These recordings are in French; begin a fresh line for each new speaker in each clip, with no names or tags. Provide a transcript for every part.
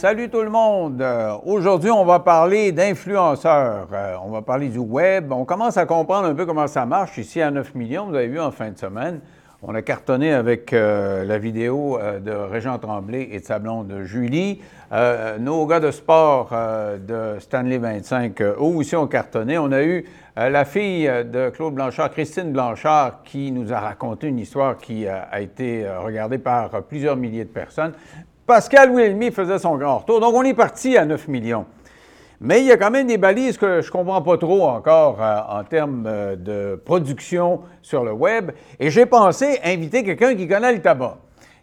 Salut tout le monde. Euh, Aujourd'hui, on va parler d'influenceurs. Euh, on va parler du web. On commence à comprendre un peu comment ça marche ici à 9 millions. Vous avez vu en fin de semaine. On a cartonné avec euh, la vidéo de Régent Tremblay et de sa blonde Julie. Nos gars de sport de Stanley 25, euh, eux aussi ont cartonné. On a eu la fille de Claude Blanchard, Christine Blanchard, qui nous a raconté une histoire qui a été regardée par plusieurs milliers de personnes. Pascal Wilmy faisait son grand retour. Donc, on est parti à 9 millions. Mais il y a quand même des balises que je ne comprends pas trop encore euh, en termes euh, de production sur le web. Et j'ai pensé inviter quelqu'un qui connaît le tabac.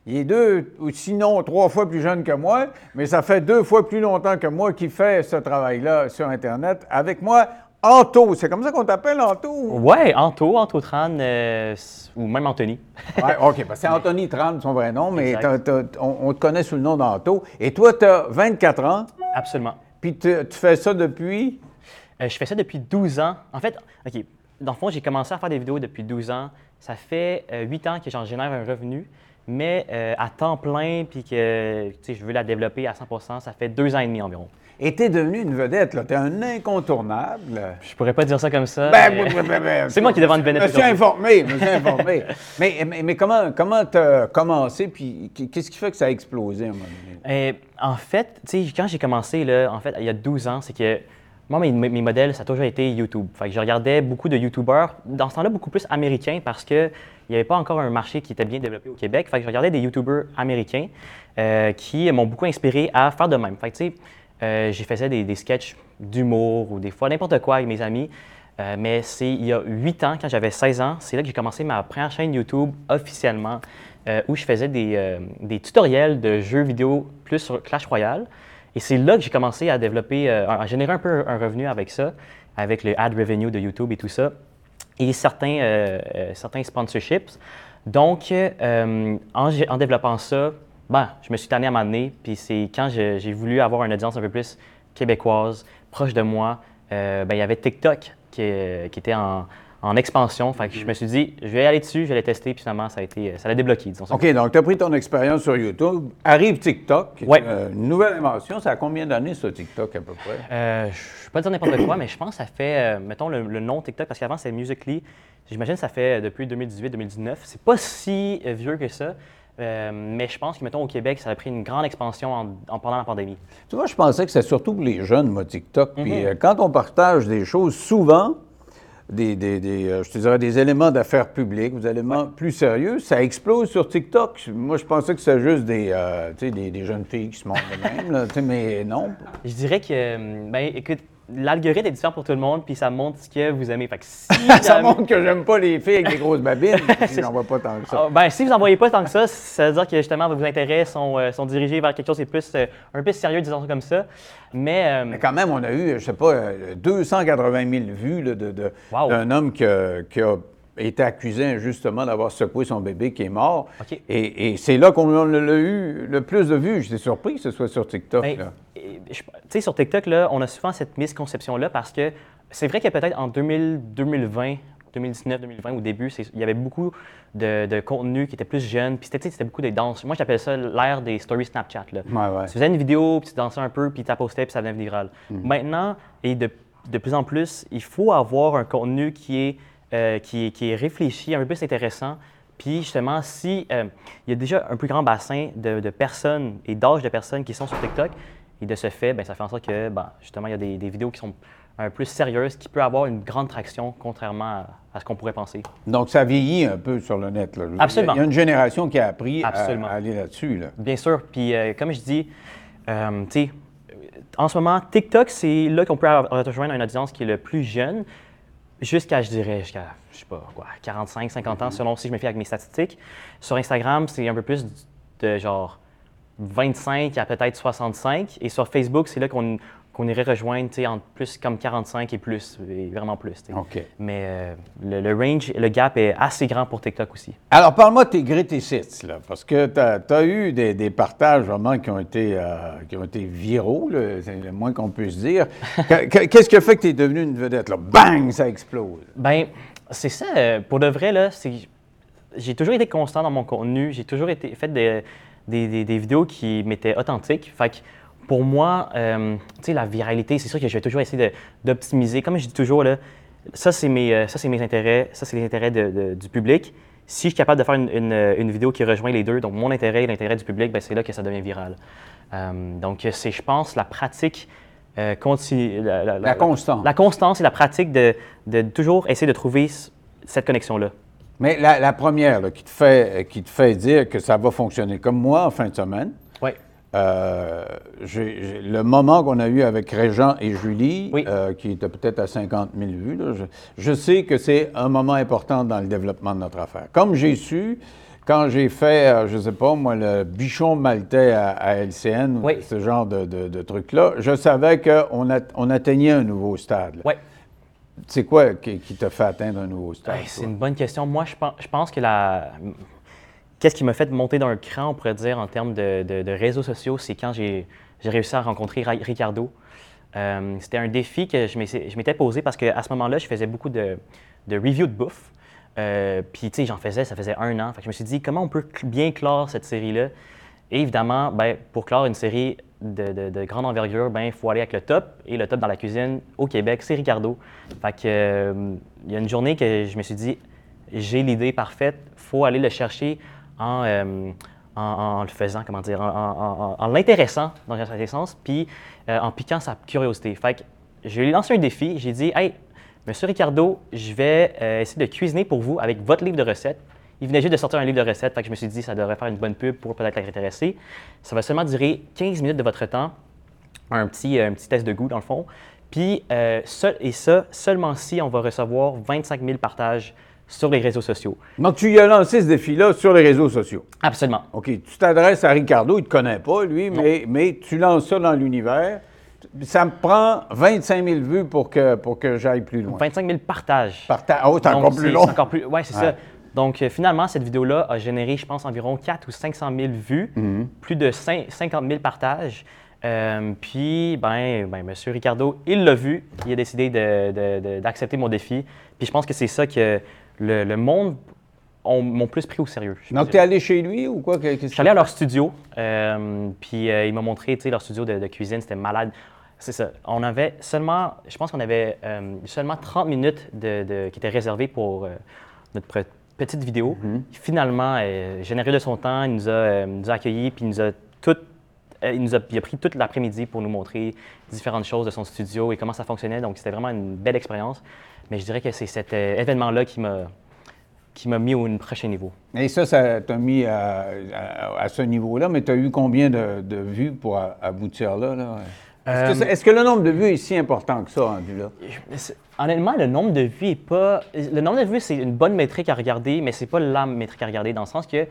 Il est deux ou sinon trois fois plus jeune que moi, mais ça fait deux fois plus longtemps que moi qui fait ce travail-là sur Internet. Avec moi, Anto. C'est comme ça qu'on t'appelle, Anto?
Ouais, Anto, Anto Tran, euh, ou même Anthony.
Oui, OK. parce que c'est Anthony Tran, son vrai nom, mais
Exact.
t'as- t'as- on, on te connaît sous le nom d'Anto. Et toi, tu as 24 ans,
Absolument.
puis tu fais ça depuis?
Euh, je fais ça depuis 12 ans. En fait, OK, dans le fond, j'ai commencé à faire des vidéos depuis 12 ans. Ça fait euh, 8 ans que j'en génère un revenu, mais euh, à temps plein, puis que je veux la développer à 100% ça fait deux ans et demi environ.
Et tu es devenu une vedette, là. Tu es un incontournable.
Je pourrais pas dire ça comme ça.
Ben,
mais-
ben, ben, ben,
C'est moi qui devrais une
Je me
vedette
suis
aujourd'hui.
informé, je suis informé. mais, mais, mais comment comment tu as commencé, puis qu'est-ce qui fait que ça a explosé à un moment donné?
Euh, en fait, tu sais, quand j'ai commencé, là, en fait, il y a 12 ans, c'est que moi, mes, mes modèles, ça a toujours été YouTube. Fait que je regardais beaucoup de YouTubers, dans ce temps-là, beaucoup plus américains, parce qu'il n'y avait pas encore un marché qui était bien développé au Québec. Fait que je regardais des YouTubers américains euh, qui m'ont beaucoup inspiré à faire de même. Fait que, euh, j'ai fait des, des sketchs d'humour ou des fois n'importe quoi avec mes amis. Euh, mais c'est il y a 8 ans, quand j'avais 16 ans, c'est là que j'ai commencé ma première chaîne YouTube officiellement, euh, où je faisais des, euh, des tutoriels de jeux vidéo plus sur Clash Royale. Et c'est là que j'ai commencé à développer, à générer un peu un revenu avec ça, avec le ad revenue de YouTube et tout ça, et certains, certains sponsorships. Donc, en développant ça, ben, je me suis tanné à m'amener, puis c'est quand j'ai voulu avoir une audience un peu plus québécoise, proche de moi, euh, ben, il y avait TikTok qui, qui était en, en expansion. Fait que je me suis dit, je vais aller dessus, je vais les tester, puis finalement, ça a été, ça l'a débloqué, disons.
OK, donc tu as pris ton expérience sur YouTube. Arrive TikTok,
Ouais.
euh, nouvelle invention. Ça a combien d'années, ça, TikTok, à peu près?
Euh, je ne vais pas dire n'importe quoi, mais je pense que ça fait, euh, mettons, le, le nom TikTok, parce qu'avant, c'était Musical.ly. J'imagine que ça fait euh, depuis 2018-2019. C'est pas si euh, vieux que ça, euh, mais je pense que, mettons, au Québec, ça a pris une grande expansion en, en- pendant la pandémie.
Tu vois, je pensais que c'était surtout pour les jeunes, moi, TikTok. Puis
Mhm.
euh, quand on partage des choses, souvent, des, des- des, euh, je te dirais, des éléments d'affaires publiques, des éléments plus sérieux, ça explose sur TikTok. Moi, je pensais que c'était juste des, des, des jeunes filles qui se montrent de même, là, mais non.
Je dirais que, ben, écoute, l'algorithme est différent pour tout le monde, puis ça montre ce que vous aimez. Fait que si
Ça montre que j'aime pas les filles avec des grosses babines. J'en vois pas tant que ça.
Ah, ben, si vous n'en voyez pas tant que ça, ça veut dire que justement vos intérêts sont, euh, sont dirigés vers quelque chose qui est plus, euh, un peu sérieux, disons comme ça. Mais, euh,
Mais quand même, on a eu, je sais pas, euh, 280 000 vues de- de-
Wow.
d'un homme qui a, qui a été accusé injustement d'avoir secoué son bébé qui est mort. Et, et c'est là qu'on a eu le plus de vues. J'étais surpris que ce soit sur TikTok.
Ben, Tu sais, sur TikTok, là, on a souvent cette misconception-là parce que c'est vrai que peut-être en 2000 2020, 2019, 2020, au début, il y avait beaucoup de, de contenu qui était plus jeune, puis c'était tu sais, c'était beaucoup des danses. Moi, j'appelle ça l'ère des stories Snapchat. Là.
Ouais, ouais.
Tu faisais une vidéo, puis tu dansais un peu, puis tu la postais, puis ça devenait viral.
Mhm.
Maintenant, et de, de plus en plus, il faut avoir un contenu qui est, euh, qui est, qui est réfléchi, un peu plus intéressant. Puis justement, si euh, il y a déjà un plus grand bassin de, de personnes et d'âge de personnes qui sont sur TikTok, et de ce fait, ben, ça fait en sorte que ben, justement, il y a des, des vidéos qui sont un peu plus sérieuses, qui peuvent avoir une grande traction, contrairement à, à ce qu'on pourrait penser.
Donc, ça vieillit un peu sur le net. là.
Absolument.
Il y a une génération qui a appris à,
Absolument.
à aller là-dessus. Là.
Bien sûr. Puis, euh, comme je dis, euh, tu sais, en ce moment, TikTok, c'est là qu'on peut rejoindre une audience qui est le plus jeune, jusqu'à, je dirais, jusqu'à, je sais pas, quoi, 45, 50 ans, selon si je me fie avec mes statistiques. Sur Instagram, c'est un peu plus de genre 25 à peut-être 65. Et sur Facebook, c'est là qu'on qu'on irait rejoindre, tu sais, entre plus comme 45 et plus, et vraiment plus. Mais euh, le, le range, le gap est assez grand pour TikTok aussi.
Alors, parle-moi de tes greatest hits, là, parce que tu as, eu des, des partages vraiment qui ont été, euh, qui ont été viraux, c'est le moins qu'on puisse dire. Que- que- Qu'est-ce qui a fait que tu es devenu une vedette? Là? Bang, ça explose.
Ben, c'est ça. euh, Pour de vrai, là, c'est. J'ai toujours été constant dans mon contenu. J'ai toujours été fait des- des vidéos qui m'étaient authentiques. Fait que pour moi, euh, tu sais, la viralité, c'est sûr que je vais toujours essayer d'optimiser. Comme je dis toujours, là, ça, c'est mes, euh, ça, mes intérêts, ça, c'est les intérêts de- de- du public. Si je suis capable de faire une, une, euh, une vidéo qui rejoint les deux, donc mon intérêt et l'intérêt du public, ben, c'est là que ça devient viral. Euh, donc, c'est, je pense, la pratique euh, continue. La,
La constance.
La constance et la pratique de, de toujours essayer de trouver cette connexion-là.
Mais la, la première là, qui, te fait, qui te fait dire que ça va fonctionner, comme moi en fin de semaine,
Oui.
Euh, le moment qu'on a eu avec Régent et Julie,
Oui.
euh, qui était peut-être à 50 000 vues, là, je, je sais que c'est un moment important dans le développement de notre affaire. Comme j'ai su, quand j'ai fait, euh, je ne sais pas, moi, le bichon maltais à, à LCN,
Oui.
ce genre de, de, de truc-là, je savais qu'on on atteignait un nouveau stade.
Oui.
C'est quoi qui, qui t'a fait atteindre un nouveau stade?
C'est une bonne question. Moi, je pense, je pense que la. Qu'est-ce qui m'a fait monter d'un cran, on pourrait dire, en termes de, réseaux sociaux, c'est quand j'ai réussi à rencontrer Ricardo. Euh, C'était un défi que je m'étais posé parce qu'à ce moment-là, je faisais beaucoup de, reviews de bouffe. Euh, Puis, tu sais, j'en faisais, ça faisait un an. Fait que je me suis dit, comment on peut bien clore cette série-là? Et évidemment, ben, pour clore une série de, de- de grande envergure, ben, il faut aller avec le top. Et le top dans la cuisine au Québec, c'est Ricardo. Fait que, euh, il y a une journée que je me suis dit, j'ai l'idée parfaite, faut aller le chercher en, euh, en, le faisant, comment dire, en, l'intéressant dans un certain sens, puis euh, en piquant sa curiosité. Fait je lui ai lancé un défi, j'ai dit, hey, Monsieur Ricardo, je vais euh, essayer de cuisiner pour vous avec votre livre de recettes. Il venait juste de sortir un livre de recettes, fait je me suis dit, ça devrait faire une bonne pub pour peut-être l'intéresser. Ça va seulement durer 15 minutes de votre temps, un petit, un petit test de goût dans le fond. Puis, euh, et ça, seulement si on va recevoir 25 000 partages sur les réseaux sociaux.
Donc, tu lui as lancé ce défi-là sur les réseaux sociaux.
Absolument.
OK, tu t'adresses à Ricardo, il ne te connaît pas, lui, mais, mais tu lances ça dans l'univers. Ça me prend 25 000 vues pour que, pour que j'aille plus loin.
25 000 partages.
Parta- Oh, c'est encore plus long.
Encore plus. Ouais, c'est
Ouais.
ça. Donc, euh, finalement, cette vidéo-là a généré, je pense, environ 4 ou 500 000 vues,
Mhm.
plus de cin- 50 000 partages. Euh, puis, ben, ben, M. Ricardo, il l'a vu, il a décidé de- de- de- d'accepter mon défi. Puis, je pense que c'est ça que le, le monde ont- m'ont plus pris au sérieux.
Donc, tu es allé chez lui ou quoi? Qu'est-ce
Je suis allé à leur studio, euh, puis euh, il m'a montré, tu sais, leur studio de, de cuisine, c'était malade. C'est ça. On avait seulement, je pense qu'on avait euh, seulement 30 minutes de, de- qui étaient réservées pour euh, notre petite vidéo. Finalement, euh, généreux de son temps, il nous a, nous a accueillis, puis il nous a tout, il nous a, il a pris toute l'après-midi pour nous montrer différentes choses de son studio et comment ça fonctionnait. Donc, c'était vraiment une belle expérience. Mais je dirais que c'est cet euh, événement-là qui m'a qui m'a mis au prochain niveau.
Et ça, ça t'a mis à, à- à ce niveau-là, mais tu as eu combien de, de vues pour aboutir là? là? Est-ce, que
Euh,
est-ce que le nombre de vues est si important que ça, rendu là?
Honnêtement, le nombre de vues est pas. Le nombre de vues, c'est une bonne métrique à regarder, mais c'est pas la métrique à regarder dans le sens que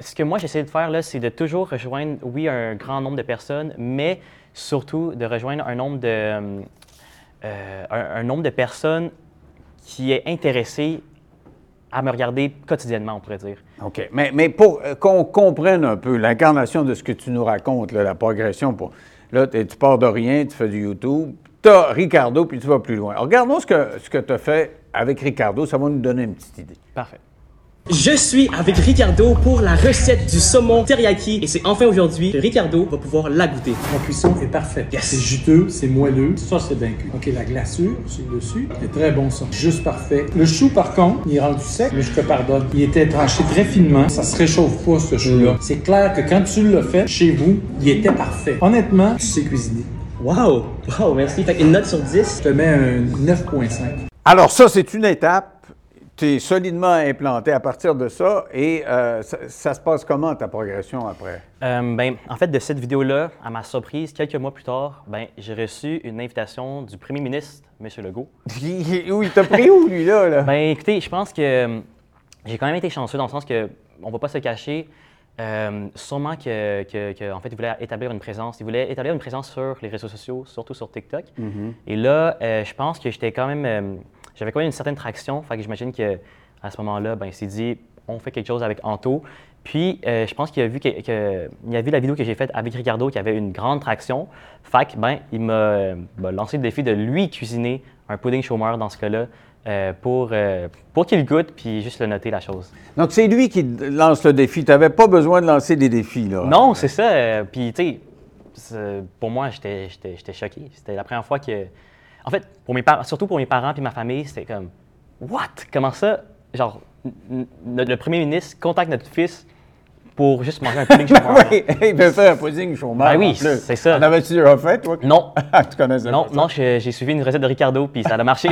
ce que moi j'essaie de faire là, c'est de toujours rejoindre, oui, un grand nombre de personnes, mais surtout de rejoindre un nombre de, euh, un, un nombre de personnes qui est intéressé à me regarder quotidiennement, on pourrait dire.
OK. Mais, mais pour euh, qu'on comprenne un peu l'incarnation de ce que tu nous racontes, là, la progression, pour, là, tu pars de rien, tu fais du YouTube, tu as Ricardo, puis tu vas plus loin. Alors, regardons ce que, ce que tu as fait avec Ricardo, ça va nous donner une petite idée.
Parfait.
Je suis avec Ricardo pour la recette du saumon teriyaki et c'est enfin aujourd'hui que Ricardo va pouvoir la goûter.
La cuisson est parfaite.
Yes.
C'est juteux, c'est moelleux. Ça, c'est bien cuit. OK, la glaçure sur le dessus, c'est très bon ça. Juste parfait. Le chou, par contre, il est rendu sec, mais je te pardonne. Il était tranché très finement. Ça se réchauffe pas, ce chou-là. C'est clair que quand tu l'as fait chez vous, il était parfait. Honnêtement, tu sais cuisiner.
Wow! Wow, merci. Fait une note sur 10.
Je te mets un 9.5.
Alors, ça, c'est une étape. Tu es solidement implanté à partir de ça. Et euh, ça, ça se passe comment, ta progression après?
Euh, ben, en fait, de cette vidéo-là, à ma surprise, quelques mois plus tard, ben, j'ai reçu une invitation du premier ministre, M. Legault.
où il t'a pris où, lui, là? là?
Ben, écoutez, je pense que euh, j'ai quand même été chanceux dans le sens que on va pas se cacher. euh, sûrement que, que- que, en fait, il voulait établir une présence. Il voulait établir une présence sur les réseaux sociaux, surtout sur TikTok. Et là, je pense que j'étais quand même, j'avais quand même une certaine traction. Fait que j'imagine que à ce moment-là, ben, il s'est dit, on fait quelque chose avec Anto. Puis, euh, je pense qu'il a vu que, que- il a vu la vidéo que j'ai faite avec Ricardo qui avait une grande traction. Fait que, ben, il m'a m'a lancé le défi de lui cuisiner un pudding chômeur dans ce cas-là euh, pour, euh, pour qu'il goûte puis juste le noter la chose.
Donc, c'est lui qui lance le défi. Tu n'avais pas besoin de lancer des défis, là.
Non, c'est ça. puis, tu sais, pour moi, j'étais choqué. C'était la première fois que. En fait, pour mes surtout pour mes parents et ma famille, c'était comme What? Comment ça? Genre, le premier ministre contacte notre fils pour juste manger un pudding chômeur.
oui, il peut faire un pudding chômeur.
Ben oui, c'est ça.
En avais-tu déjà fait, toi?
Non.
tu connaissais
Non, non, j'ai j'ai suivi une recette de Ricardo, puis ça a marché.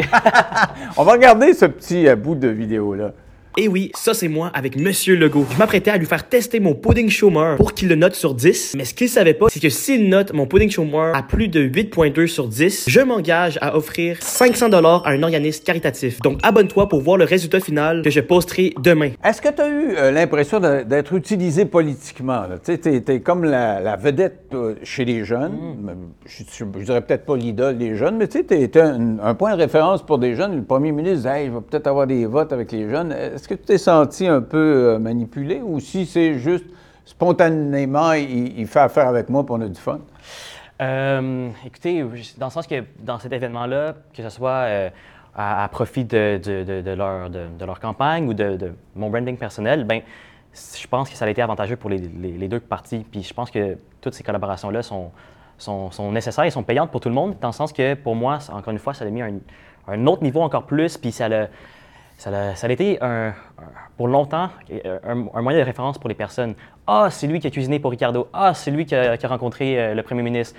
On va regarder ce petit euh, bout de vidéo-là.
Et oui, ça c'est moi avec Monsieur Legault. Je m'apprêtais à lui faire tester mon pudding chômeur pour qu'il le note sur 10. Mais ce qu'il savait pas, c'est que s'il note mon pudding chômeur à plus de 8.2 sur 10, je m'engage à offrir 500 dollars à un organisme caritatif. Donc abonne-toi pour voir le résultat final que je posterai demain.
Est-ce que tu as eu euh, l'impression d'être utilisé politiquement? Tu t'es comme la, la vedette euh, chez les jeunes. Même, Je, je, je dirais peut-être pas l'idole des jeunes, mais tu sais, t'es, t'es un, un point de référence pour des jeunes. Le premier ministre hey, je vais peut-être avoir des votes avec les jeunes. Est-ce que tu t'es senti un peu euh, manipulé ou si c'est juste spontanément, il, fait affaire avec moi pour on a du fun?
Euh, écoutez, dans le sens que dans cet événement-là, que ce soit euh, à, profit de, de- de- leur, campagne ou de, mon branding personnel, ben, je pense que ça a été avantageux pour les, deux parties. Puis je pense que toutes ces collaborations-là sont, sont, nécessaires et sont payantes pour tout le monde, dans le sens que pour moi, encore une fois, ça a mis un, un autre niveau encore plus, puis ça l'a. Ça a, ça a été un, un- pour longtemps un, un moyen de référence pour les personnes. Ah, c'est lui qui a cuisiné pour Ricardo. Ah, c'est lui qui a, qui a rencontré euh, le premier ministre.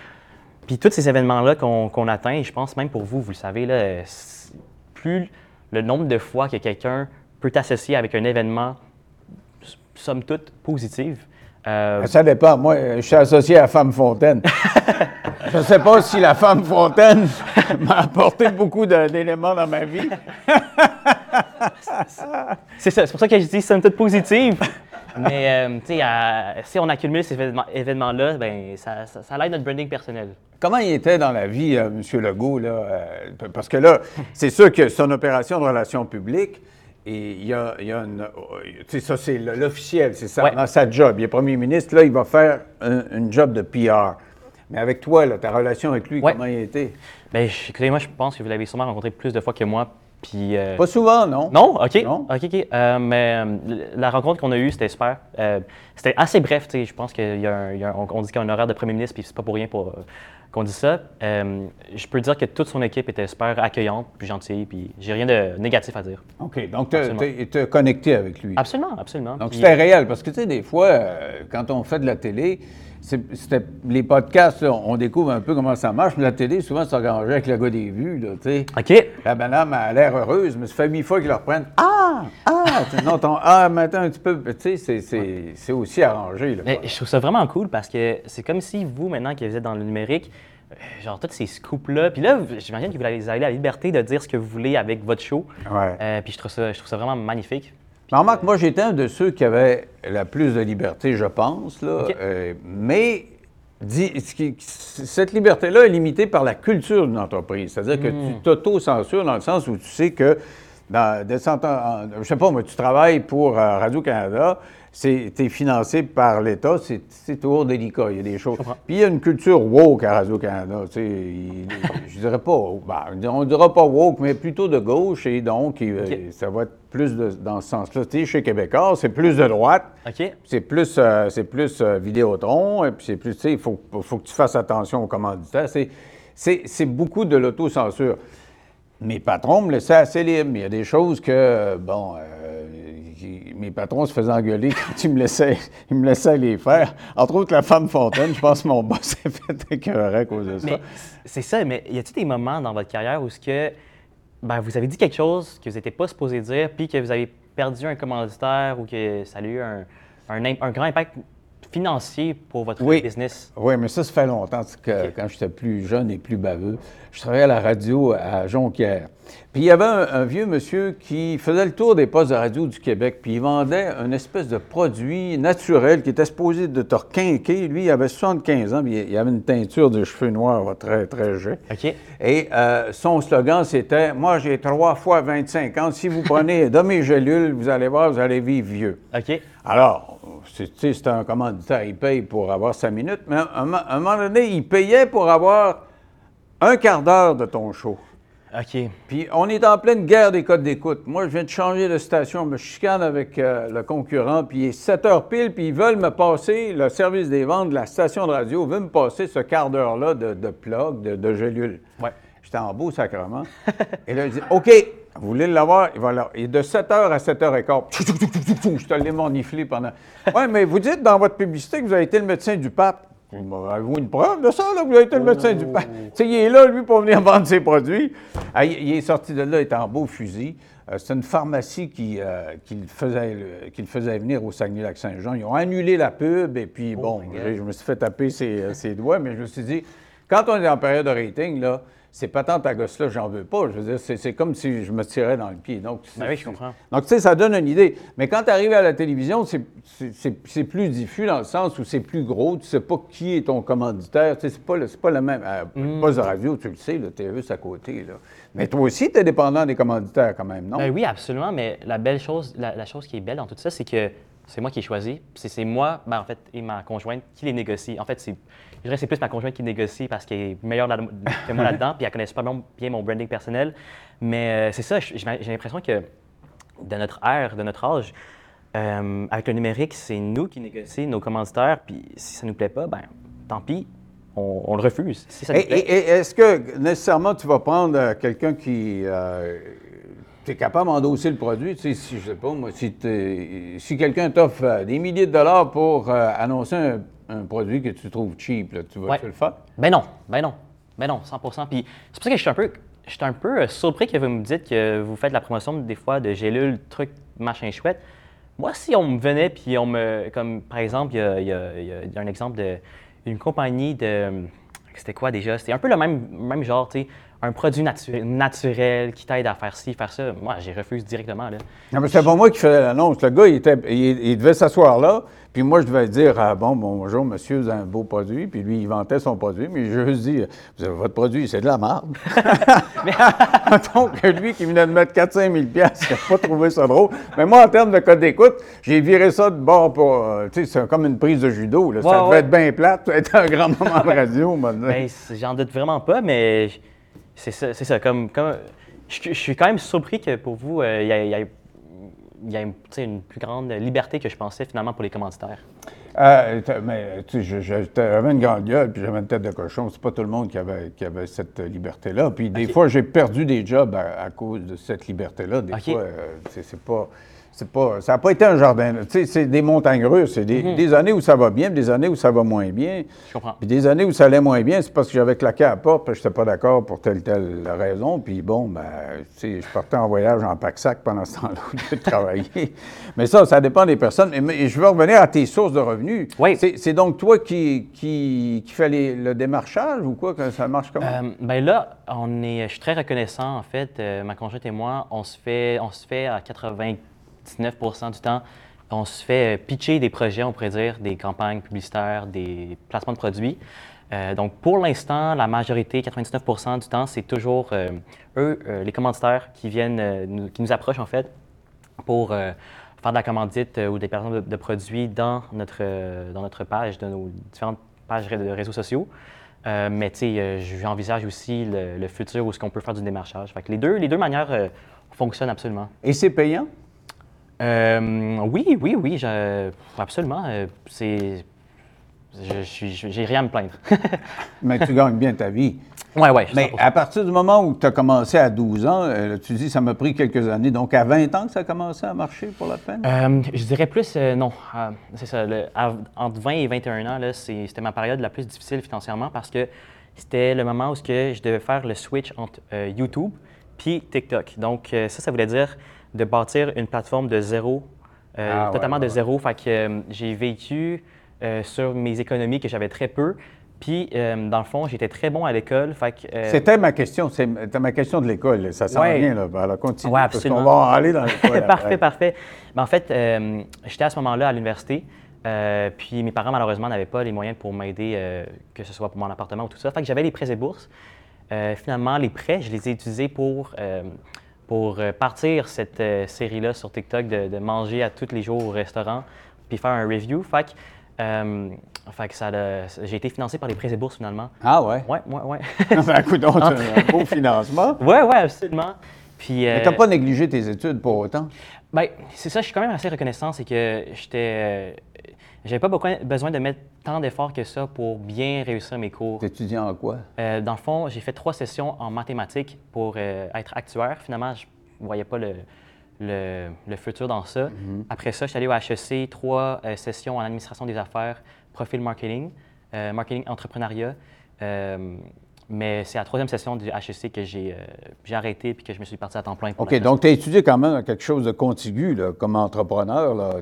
Puis tous ces événements-là qu'on atteint, et je pense même pour vous, vous le savez, là, plus le nombre de fois que quelqu'un peut t'associer avec un événement, somme toute, positive. euh,
Ça dépend. Moi, je suis associé à Femme Fontaine. je ne sais pas si la Femme Fontaine m'a apporté beaucoup d'éléments dans ma vie.
C'est ça, c'est pour ça que je dis somme toute positive. Mais euh, tu sais, à- si on accumule ces événements- événements-là, ben, ça, ça, ça aide notre branding personnel.
Comment il était dans la vie, euh, M. Legault? Là, euh, parce que là, c'est sûr que une opération de relations publiques. Et il y a, il y a une. euh, Tu sais, ça, c'est l'officiel, c'est ça,
Ouais.
dans sa job. Il est premier ministre, là, il va faire un, une job de PR. Mais avec toi, là, ta relation avec lui,
Ouais.
comment il était?
Ben, je- écoutez, moi, je pense que vous l'avez sûrement rencontré plus de fois que moi. Puis, euh,
Pas souvent, non?
Non, OK.
Non?
OK, OK. Euh, mais euh, la rencontre qu'on a eue, c'était super. C'était assez bref, tu sais. Je pense qu'il y a un, il y a un- on, on dit qu'il y a un horaire de premier ministre, puis c'est pas pour rien pour, qu'on dit ça. Je peux dire que toute son équipe était super accueillante, puis gentille, puis j'ai rien de négatif à dire.
OK. Donc, tu es connecté avec lui.
Absolument, absolument.
Donc,
Puis-
c'était réel. Parce que, tu sais, des fois, quand on fait de la télé, les podcasts, là, on découvre un peu comment ça marche, mais la télé, souvent, c'est arrangé avec le gars des vues, là, tu sais.
OK.
La madame a l'air heureuse, mais ça fait mille fois qu'ils le reprennent. Ah! Ah! Non, ton Ah, maintenant un petit peu. Tu sais, c'est- c'est c'est aussi arrangé, là.
Mais je trouve ça vraiment cool parce que c'est comme si vous, maintenant que vous êtes dans le numérique, euh, genre tous ces scoops-là, puis là, j'imagine que vous avez la liberté de dire ce que vous voulez avec votre show.
Ouais.
Euh, puis je trouve, ça, je trouve ça vraiment magnifique.
Mais remarque, moi, j'étais un de ceux qui avait la plus de liberté, je pense, là. Euh, mais cette liberté-là est limitée par la culture d'une entreprise. C'est-à-dire que
Hmm.
tu t'auto-censures dans le sens où tu sais que, dans, de en- je sais pas, moi, tu travailles pour euh, Radio-Canada, es financé par l'État, c'est toujours délicat, il y a des choses. Puis il y a une culture woke à Radio-Canada, tu sais, il- je dirais pas, ben, on dira pas woke, mais plutôt de gauche, et donc il-
OK.
ça va être plus de- dans ce sens-là. Chez Québécois, c'est plus de droite, c'est plus, euh, c'est plus euh, Vidéotron, et puis c'est plus, tu sais, il faut, faut que tu fasses attention aux commanditaires. C'est, beaucoup de l'autocensure. Mes patrons me laissaient assez libre. Il y a des choses que, euh, bon, euh, mes patrons se faisaient engueuler quand ils me laissaient, ils me laissaient les faire. Entre autres, la femme Fontaine, je pense que mon boss s'est fait écœurer à cause de ça.
C'est ça, mais y a-t-il des moments dans votre carrière où ce que ben, vous avez dit quelque chose que vous n'étiez pas supposé dire, puis que vous avez perdu un commanditaire ou que ça a eu un, un grand impact financier pour votre
Oui.
business?
Oui, mais ça, ça fait longtemps que, quand j'étais plus jeune et plus baveux. Je travaillais à la radio à Jonquière. Puis il y avait un, un vieux monsieur qui faisait le tour des postes de radio du Québec, puis il vendait une espèce de produit naturel qui était supposé de te requinquer. Lui, il avait 75 ans, puis il avait une teinture de cheveux noirs très, très jet.
OK.
Et euh, son slogan, c'était « Moi, j'ai trois fois 25 ans. Si vous prenez de mes gélules, vous allez voir, vous allez vivre vieux. »
OK.
Alors, c'est tu sais, c'est un commanditaire, il paye pour avoir sa minute, mais à un, moment donné, il payait pour avoir un quart d'heure de ton show.
OK.
Puis on est en pleine guerre des codes d'écoute. Moi, je viens de changer de station, je me chicane avec euh, le concurrent, puis il est 7 heures pile, puis ils veulent me passer, le service des ventes de la station de radio veut me passer ce quart d'heure-là de, de plug, de, de gélule.
Ouais.
J'étais en beau sacrement. Et là, il dit OK, vous voulez l'avoir Il va l'avoir. Et de 7 h à 7 h 15, je te l'ai morniflé pendant. Oui, mais vous dites dans votre publicité que vous avez été le médecin du pape. Avez-vous une preuve de ça, là, que vous avez été le médecin du pape? Tu sais, il est là, lui, pour venir vendre ses produits. Ah, il, est sorti de là, il était en beau fusil. Euh, c'est une pharmacie qui, euh, qui, le faisait, le- qui le faisait venir au Saguenay-Lac-Saint-Jean. Ils ont annulé la pub et puis, bon, j'ai- je me suis fait taper ses, euh, ses doigts, mais je me suis dit, quand on est en période de rating, là, ces patentes à gosse-là, j'en veux pas. Je veux dire, c'est c'est comme si je me tirais dans le pied. Donc, c'est-
Ben oui, je comprends.
donc, tu sais, ça donne une idée. Mais quand tu arrives à la télévision, c'est- c'est c'est- c'est plus diffus dans le sens où c'est plus gros. Tu sais pas qui est ton commanditaire. Tu sais, c'est pas, le- c'est pas le même. Euh,
Mm.
Poste de radio, tu le sais, là, t'es juste à côté. Là. Mais toi aussi, tu es dépendant des commanditaires quand même, non?
Ben oui, absolument, mais la belle chose, la, la chose qui est belle dans tout ça, c'est que c'est moi qui ai choisi. C'est moi, ben, en fait, et ma conjointe qui les négocie. En fait, c'est, je dirais que c'est plus ma conjointe qui négocie parce qu'elle est meilleure là- que moi là-dedans, puis elle connaît super bien, mon branding personnel. Mais euh, c'est ça, j'ai l'impression que de notre ère, de notre âge, euh, avec le numérique, c'est nous qui négocions nos commanditaires, puis si ça nous plaît pas, ben tant pis, on, on le refuse. Si
et est-ce que nécessairement tu vas prendre euh, quelqu'un qui. Tu es capable d'endosser le produit? Tu sais, si, je sais pas, moi, si, si quelqu'un t'offre euh, des milliers de dollars pour euh, annoncer un, un produit que tu trouves cheap, là, tu vas
Ouais.
le faire?
Ben non, ben non, ben non, 100 Puis c'est pour ça que je suis un peu, je suis un peu euh, surpris que vous me dites que vous faites la promotion des fois de gélules, trucs, machin chouette. Moi, si on me venait puis on me, comme par exemple, il y a, il y a- il y a- il y a un exemple de une compagnie de, c'était quoi déjà? C'était un peu le même, même genre, tu sais, un produit natu- naturel qui t'aide à faire ci, faire ça. Moi, j'ai refusé directement là.
Non, mais c'est pas moi qui faisais l'annonce. Le gars, il, était, il, il devait s'asseoir là, puis moi, je devais dire ah, bon, bonjour, monsieur, vous avez un beau produit. Puis lui, il vantait son produit, mais je vous avez votre produit, c'est de la merde. Donc, lui qui venait de mettre 4-5 000 piastres, il n'a pas trouvé ça drôle. Mais moi, en termes de code d'écoute, j'ai viré ça de bord pour. euh, tu sais, c'est comme une prise de judo. Là. ça devait
ouais.
être bien plate, ça devait être un grand moment de radio. dit.
Ben, j'en doute vraiment pas, mais c'est ça, c'est ça. Comme, comme, je, je suis quand même surpris que pour vous, euh, il y y y a une, tu plus grande liberté que je pensais finalement pour les commanditaires.
Euh, mais tu sais, je- je- j'avais une grande gueule, puis j'avais une tête de cochon. C'est pas tout le monde qui avait, qui avait cette euh, liberté-là. Puis des fois, j'ai perdu des jobs à, à cause de cette liberté-là. Des fois, euh, c'est pas. C'est pas, ça n'a pas été un jardin. C'est des montagnes russes. C'est des, des années où ça va bien, puis des années où ça va moins bien.
Je comprends.
Puis des années où ça allait moins bien, c'est parce que j'avais claqué à la porte, puis je n'étais pas d'accord pour telle telle raison. Puis bon, ben, je partais en voyage en pack-sac pendant ce temps-là au lieu de travailler. Mais ça, ça dépend des personnes. Mais, je veux revenir à tes sources de revenus.
Oui.
C'est donc toi qui, qui, qui fais les- le démarchage ou quoi? que Ça marche comment?
Euh, ben là, on est, je suis très reconnaissant en fait. Euh, ma conjointe et moi, on se fait, on se fait à 99% du temps, on se fait euh, pitcher des projets, on pourrait dire, des campagnes publicitaires, des placements de produits. Euh, donc pour l'instant, la majorité, 99% du temps, c'est toujours euh, eux, les commanditaires, qui viennent, nous- qui nous approchent en fait pour faire de la commandite ou des personnes de, produits dans notre, dans notre page, de nos différentes pages de réseaux sociaux. Mais tu sais, j'envisage aussi le, futur où est-ce qu'on peut faire du démarchage. Les deux, les deux manières fonctionnent absolument.
Et c'est payant?
Euh, oui, oui, oui, je- absolument. euh, c'est, j'ai rien à me plaindre.
Mais tu gagnes bien ta vie.
ouais, ouais.
Mais
100%.
à partir du moment où tu as commencé à 12 ans, euh, tu dis ça m'a pris quelques années. Donc à 20 ans que ça a commencé à marcher pour la peine?
Euh, je dirais plus, euh, non. C'est ça. le- entre 20 et 21 ans, c'était ma période la plus difficile financièrement parce que c'était le moment où je devais faire le switch entre YouTube puis TikTok. Donc, ça, ça voulait dire de bâtir une plateforme de zéro, euh,
Ah,
totalement
ouais,
de zéro. Fait que euh, j'ai vécu euh, sur mes économies que j'avais très peu. Puis, euh, dans le fond, j'étais très bon à l'école. Euh,
C'était ma question. C'était ma question de l'école. Ça s'en
Ouais.
vient, là. Ben, Alors, continue.
Ouais,
parce qu'on va en aller dans l'école.
parfait, parfait. Mais en fait, euh, j'étais à ce moment-là à l'université. puis mes parents, malheureusement, n'avaient pas les moyens pour m'aider, que ce soit pour mon appartement ou tout ça. Fait que j'avais les prêts et bourses. Finalement, les prêts, je les ai utilisés pour, pour euh, partir cette euh, série-là sur TikTok de, de manger à tous les jours au restaurant puis faire un review. Fait que Euh, fait que ça, j'ai été financé par les prêts et bourses finalement.
Ah ouais?
Ouais, ouais, ouais.
ben, écoute, donc, un beau financement.
ouais, ouais, absolument. Puis,
Mais
euh,
t'as pas négligé tes études pour autant?
Ben, c'est ça, je suis quand même assez reconnaissant, c'est que j'étais. J'avais pas beaucoup besoin de mettre tant d'efforts que ça pour bien réussir mes cours.
T'étudiais en quoi?
Euh, dans le fond, j'ai fait trois sessions en mathématiques pour euh, être actuaire. Finalement, je ne voyais pas le, le- le futur dans ça. Après ça, je suis allé au HEC, trois euh, sessions en administration des affaires, profil marketing, marketing entrepreneuriat. Mais c'est à la troisième session du HEC que j'ai arrêté puis que je me suis parti à temps plein. pour
OK, donc tu as étudié quand même quelque chose de contigu là, comme entrepreneur. Là.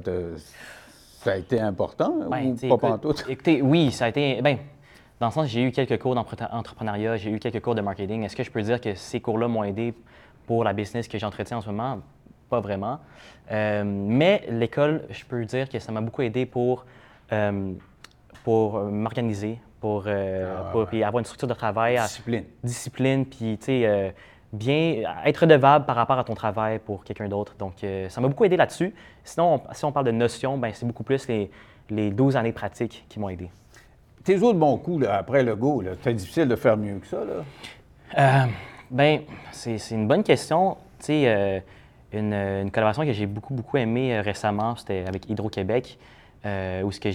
Ça a été important
Ben,
ou pas
écoute,
pantoute?
Écoutez, oui, ça a été. Ben, dans le sens, j'ai eu quelques cours d'entrepreneuriat, j'ai eu quelques cours de marketing. Est-ce que je peux dire que ces cours-là m'ont aidé pour la business que j'entretiens en ce moment? Pas vraiment. Euh, mais l'école, je peux dire que ça m'a beaucoup aidé pour, euh, pour m'organiser, pour, euh, pour- puis avoir une structure de travail, à-
Discipline.
discipline, puis tu sais, bien être redevable par rapport à ton travail pour quelqu'un d'autre. Donc, euh, ça m'a beaucoup aidé là-dessus. Sinon, on- si on parle de notions, ben, c'est beaucoup plus les, les 12 années pratiques qui m'ont aidé.
Tes autres bons coups là, après le go, c'était difficile de faire mieux que ça. Là.
Euh, ben, c'est une bonne question. Tu sais, euh, une, une collaboration que j'ai beaucoup, beaucoup aimée euh, récemment, c'était avec Hydro-Québec, euh, où ce que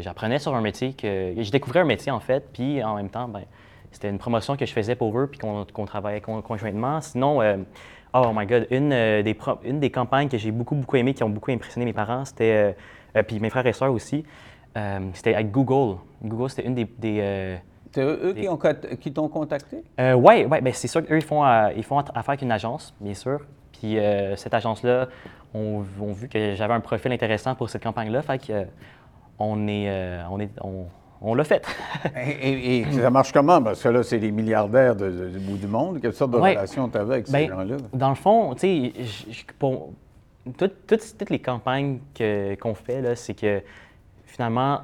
j'apprenais sur un métier, que je découvrais un métier en fait, puis en même temps, ben, c'était une promotion que je faisais pour eux, puis qu'on travaillait con- conjointement. Sinon, euh, oh my God, une, euh, des pro- une des campagnes que j'ai beaucoup, beaucoup aimées, qui ont beaucoup impressionné mes parents, c'était, euh, puis mes frères et sœurs aussi, c'était avec Google. Google, c'était une des- des
C'est eux qui t'ont contacté?
oui, ouais, ben, c'est sûr qu'eux, ils font, ils font affaire avec une agence, bien sûr. Puis euh, cette agence-là, ont, ont vu que j'avais un profil intéressant pour cette campagne-là. Fait que, on est, on est, on, on l'a fait.
Et, et- et ça marche comment? Parce que là, c'est les milliardaires de- de- du bout du monde. Quelle sorte de
Ouais.
relation tu avais avec ces
Ben,
gens-là?
Dans le fond, tu sais, pour toutes, les campagnes qu'on fait, c'est que finalement,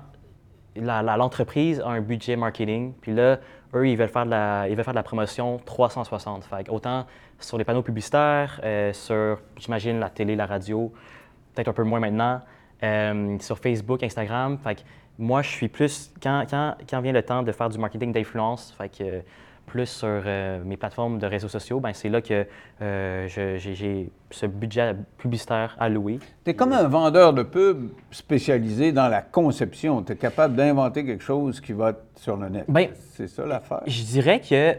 l'entreprise a un budget marketing, puis là, eux, ils veulent faire de la, ils veulent faire de la promotion 360. Fait que autant sur les panneaux publicitaires, euh, sur, j'imagine, la télé, la radio, peut-être un peu moins maintenant, euh, sur Facebook, Instagram. Fait moi, je suis plus, quand, quand, quand vient le temps de faire du marketing d'influence, fait que plus sur euh, mes plateformes de réseaux sociaux, ben c'est là que euh, j'ai ce budget publicitaire alloué.
Tu es comme un vendeur de pub spécialisé dans la conception. Tu es capable d'inventer quelque chose qui va sur le net.
Ben,
c'est ça l'affaire?
Je dirais que,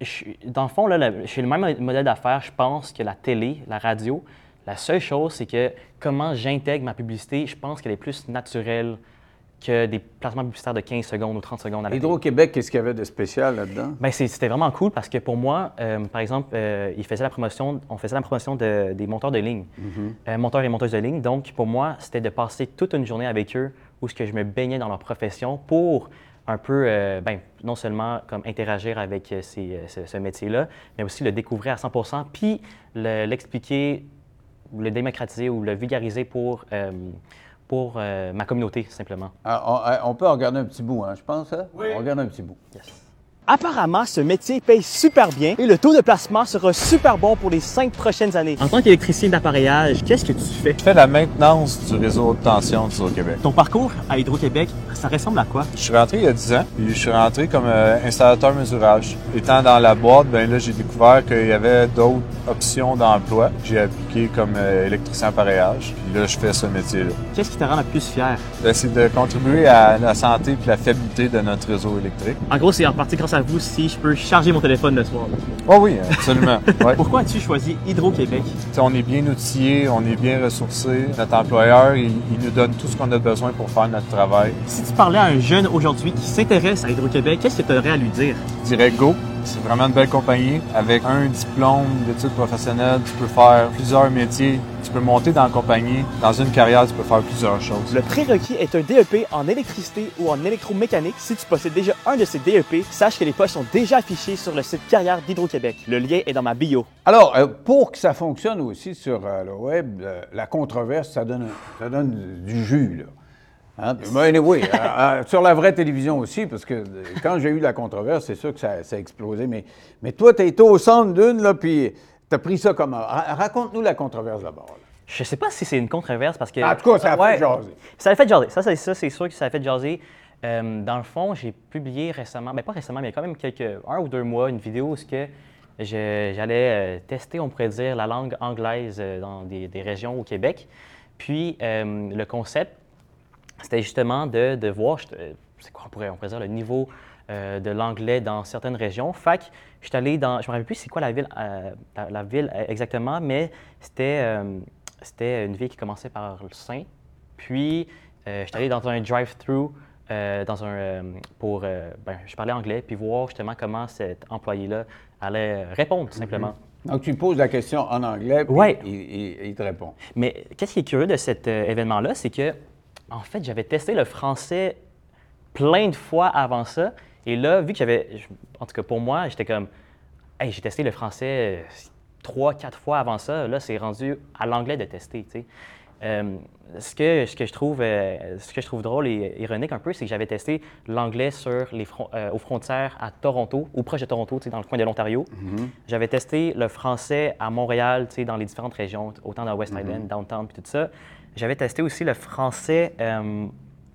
je- dans le fond, là, le- chez le même modèle d'affaires, je pense que la télé, la radio, la seule chose, c'est que comment j'intègre ma publicité, je pense qu'elle est plus naturelle que des placements publicitaires de 15 secondes ou 30 secondes à la.
Hydro-Québec, qu'est-ce qu'il y avait de spécial là-dedans?
C'est- c'était vraiment cool parce que pour moi, euh, par exemple, euh, ils faisaient la promotion, on faisait la promotion de- des monteurs de ligne, Euh, monteurs et monteuses de ligne. Donc, pour moi, c'était de passer toute une journée avec eux où ce que je me baignais dans leur profession pour un peu, euh, ben, non seulement comme interagir avec ces- ce, ce métier-là, mais aussi le découvrir à 100 puis le- l'expliquer, le démocratiser ou le vulgariser pour, pour euh, ma communauté, simplement.
Ah, on, on peut en regarder un petit bout, hein, je pense. Hein? On regarde un petit bout.
Apparemment, ce métier paye super bien et le taux de placement sera super bon pour les cinq prochaines années.
En tant qu'électricien d'appareillage, qu'est-ce que tu fais?
Je fais la maintenance du réseau de tension du Québec.
Ton parcours à Hydro-Québec, ça ressemble à quoi?
Je suis rentré il y a 10 ans, puis je suis rentré comme euh, installateur mesurage. Étant dans la boîte, ben là, j'ai découvert qu'il y avait d'autres options d'emploi. J'ai appliqué comme euh, électricien appareillage, puis là, je fais ce métier-là.
Qu'est-ce qui te rend le plus fier?
Ben, c'est de contribuer à la santé et la fiabilité de notre réseau électrique.
En gros, c'est en partie grâce à vous si je peux charger mon téléphone le soir.
Oh oui, absolument. Ouais.
Pourquoi as-tu choisi Hydro-Québec?
T'sais, on est bien outillé, on est bien ressourcé. Notre employeur, il, il nous donne tout ce qu'on a besoin pour faire notre travail.
Si tu parlais à un jeune aujourd'hui qui s'intéresse à Hydro-Québec, qu'est-ce que tu aurais à lui dire?
Je dirais go. C'est vraiment une belle compagnie. Avec un diplôme d'études professionnelles, tu peux faire plusieurs métiers. Tu peux monter dans la compagnie. Dans une carrière, tu peux faire plusieurs choses.
Le prérequis est un DEP en électricité ou en électromécanique. Si tu possèdes déjà un de ces DEP, sache que les postes sont déjà affichés sur le site Carrière d'Hydro-Québec. Le lien est dans ma bio.
Alors, euh, pour que ça fonctionne aussi sur euh, le web, euh, la controverse, ça donne, un- ça donne du jus, là. Hein? Ben, anyway, euh, euh, sur la vraie télévision aussi, parce que euh, quand j'ai eu la controverse, c'est sûr que ça, ça a explosé. Mais, mais toi, tu été au centre d'une, là, puis tu as pris ça comment? Ra- Raconte-nous la controverse d'abord.
Je sais pas si c'est une controverse parce que.
En tout cas, ça a fait
Ouais,
jaser.
Ça a fait jaser. Ça, c'est ça, c'est sûr que ça a fait jaser. Euh, dans le fond, j'ai publié récemment, mais pas récemment, mais il y a quand même quelques, un ou deux mois, une vidéo où ce que je- j'allais tester, on pourrait dire, la langue anglaise dans des, des régions au Québec. Puis euh, le concept, c'était justement de, de voir, c'est quoi on pourrait, on pourrait dire, le niveau euh, de l'anglais dans certaines régions. Fait que je suis allé dans, je me rappelle plus c'est quoi la ville, euh, la, la ville euh, exactement, mais c'était, euh, c'était une ville qui commençait par le Saint. Puis je suis allé dans un drive-thru dans un, euh, pour, ben, je parlais anglais, puis voir justement comment cet employé-là allait répondre tout simplement.
Donc, tu poses la question en anglais, puis
Ouais.
il, il- il te répond.
Mais qu'est-ce qui est curieux de cet euh, événement-là, c'est que, en fait, j'avais testé le français plein de fois avant ça. Et là, vu que j'avais. En tout cas, pour moi, j'étais comme. Hey, j'ai testé le français euh, trois, quatre fois avant ça. Là, c'est rendu à l'anglais de tester, tu sais. Euh, ce, que, ce, que je trouve, euh, ce que je trouve drôle et ironique un peu, c'est que j'avais testé l'anglais sur les euh, aux frontières à Toronto, ou proche de Toronto, dans le coin de l'Ontario. J'avais testé le français à Montréal, dans les différentes régions, autant dans West Island, Downtown, puis tout ça. J'avais testé aussi le français, euh,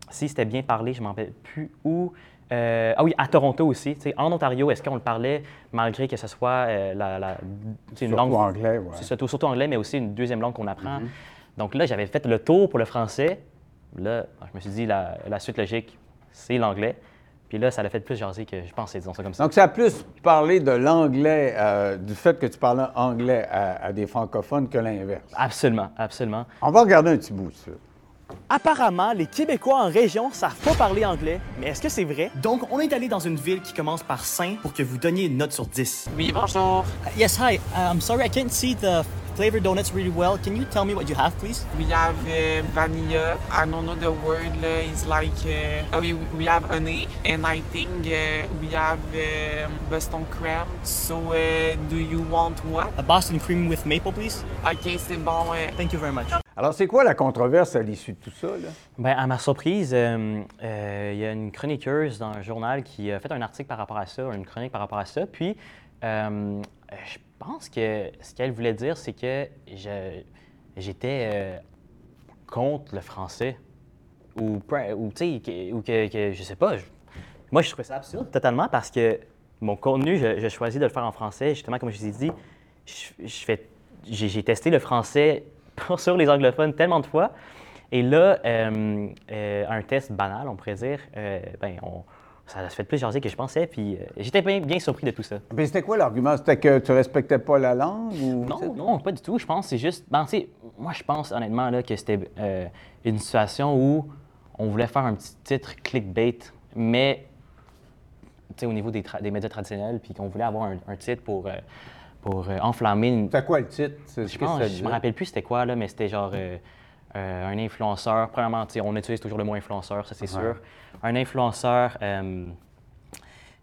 si c'était bien parlé, je ne m'en rappelle plus où. Euh, ah oui, à Toronto aussi. tu sais, En Ontario, est-ce qu'on le parlait malgré que ce soit euh, la, la- une
Surtout
langue
anglais, ouais.
c'est surtout, surtout anglais, mais aussi une deuxième langue qu'on apprend. Donc là, j'avais fait le tour pour le français. Là, je me suis dit, la, la suite logique, c'est l'anglais. Puis là, ça l'a fait plus jaser que je pensais, disons ça comme ça.
Donc, ça a plus parlé de l'anglais, euh, du fait que tu parlais anglais à, à des francophones que l'inverse.
Absolument, absolument.
On va regarder un petit bout ça.
Apparemment, les Québécois en région savent pas parler anglais, mais est-ce que c'est vrai? Donc, on est allé dans une ville qui commence par Saint pour que vous donniez une note sur 10.
Oui, bonjour.
Yes, hi. Uh, I'm sorry, I can't see the flavor donuts really well. Can you tell me what you have, please?
We have uh, vanilla. I don't know the word. Uh, it's like uh, oh, we, we have honey, and I think uh, we have um Boston cream. So, uh, do you want what?
A Boston cream with maple, please?
Ok, c'est bon. uh,
Thank you very much.
Alors, c'est quoi la controverse à l'issue de tout ça? Là?
Ben, à ma surprise, euh, euh, il y a une chroniqueuse dans un journal qui a fait un article par rapport à ça, une chronique par rapport à ça. Puis, euh, je pense que ce qu'elle voulait dire, c'est que j'étais contre le français. Ou, tu sais, ou que, que- je sais pas. moi, je trouvais ça absurde totalement parce que mon contenu, je, choisis de le faire en français. Justement, comme je vous ai dit, j'ai testé le français sur les anglophones tellement de fois. Et là, euh, euh, un test banal, on pourrait dire, euh, ben, on, ça se fait plus jaser que je pensais. Puis j'étais bien, bien surpris de tout ça.
Mais c'était quoi l'argument? C'était que tu respectais pas la langue? Ou...
Non, non, pas du tout. Je pense c'est juste. Ben, moi, je pense honnêtement là, que c'était une situation où on voulait faire un petit titre clickbait, mais au niveau des, tra- des médias traditionnels, puis qu'on voulait avoir un, un titre pour, pour euh, enflammer une.
C'était quoi le titre?
Je pense, me rappelle plus c'était quoi, là, mais c'était genre euh, euh, un influenceur. Premièrement, on utilise toujours le mot influenceur, ça c'est sûr. Un influenceur.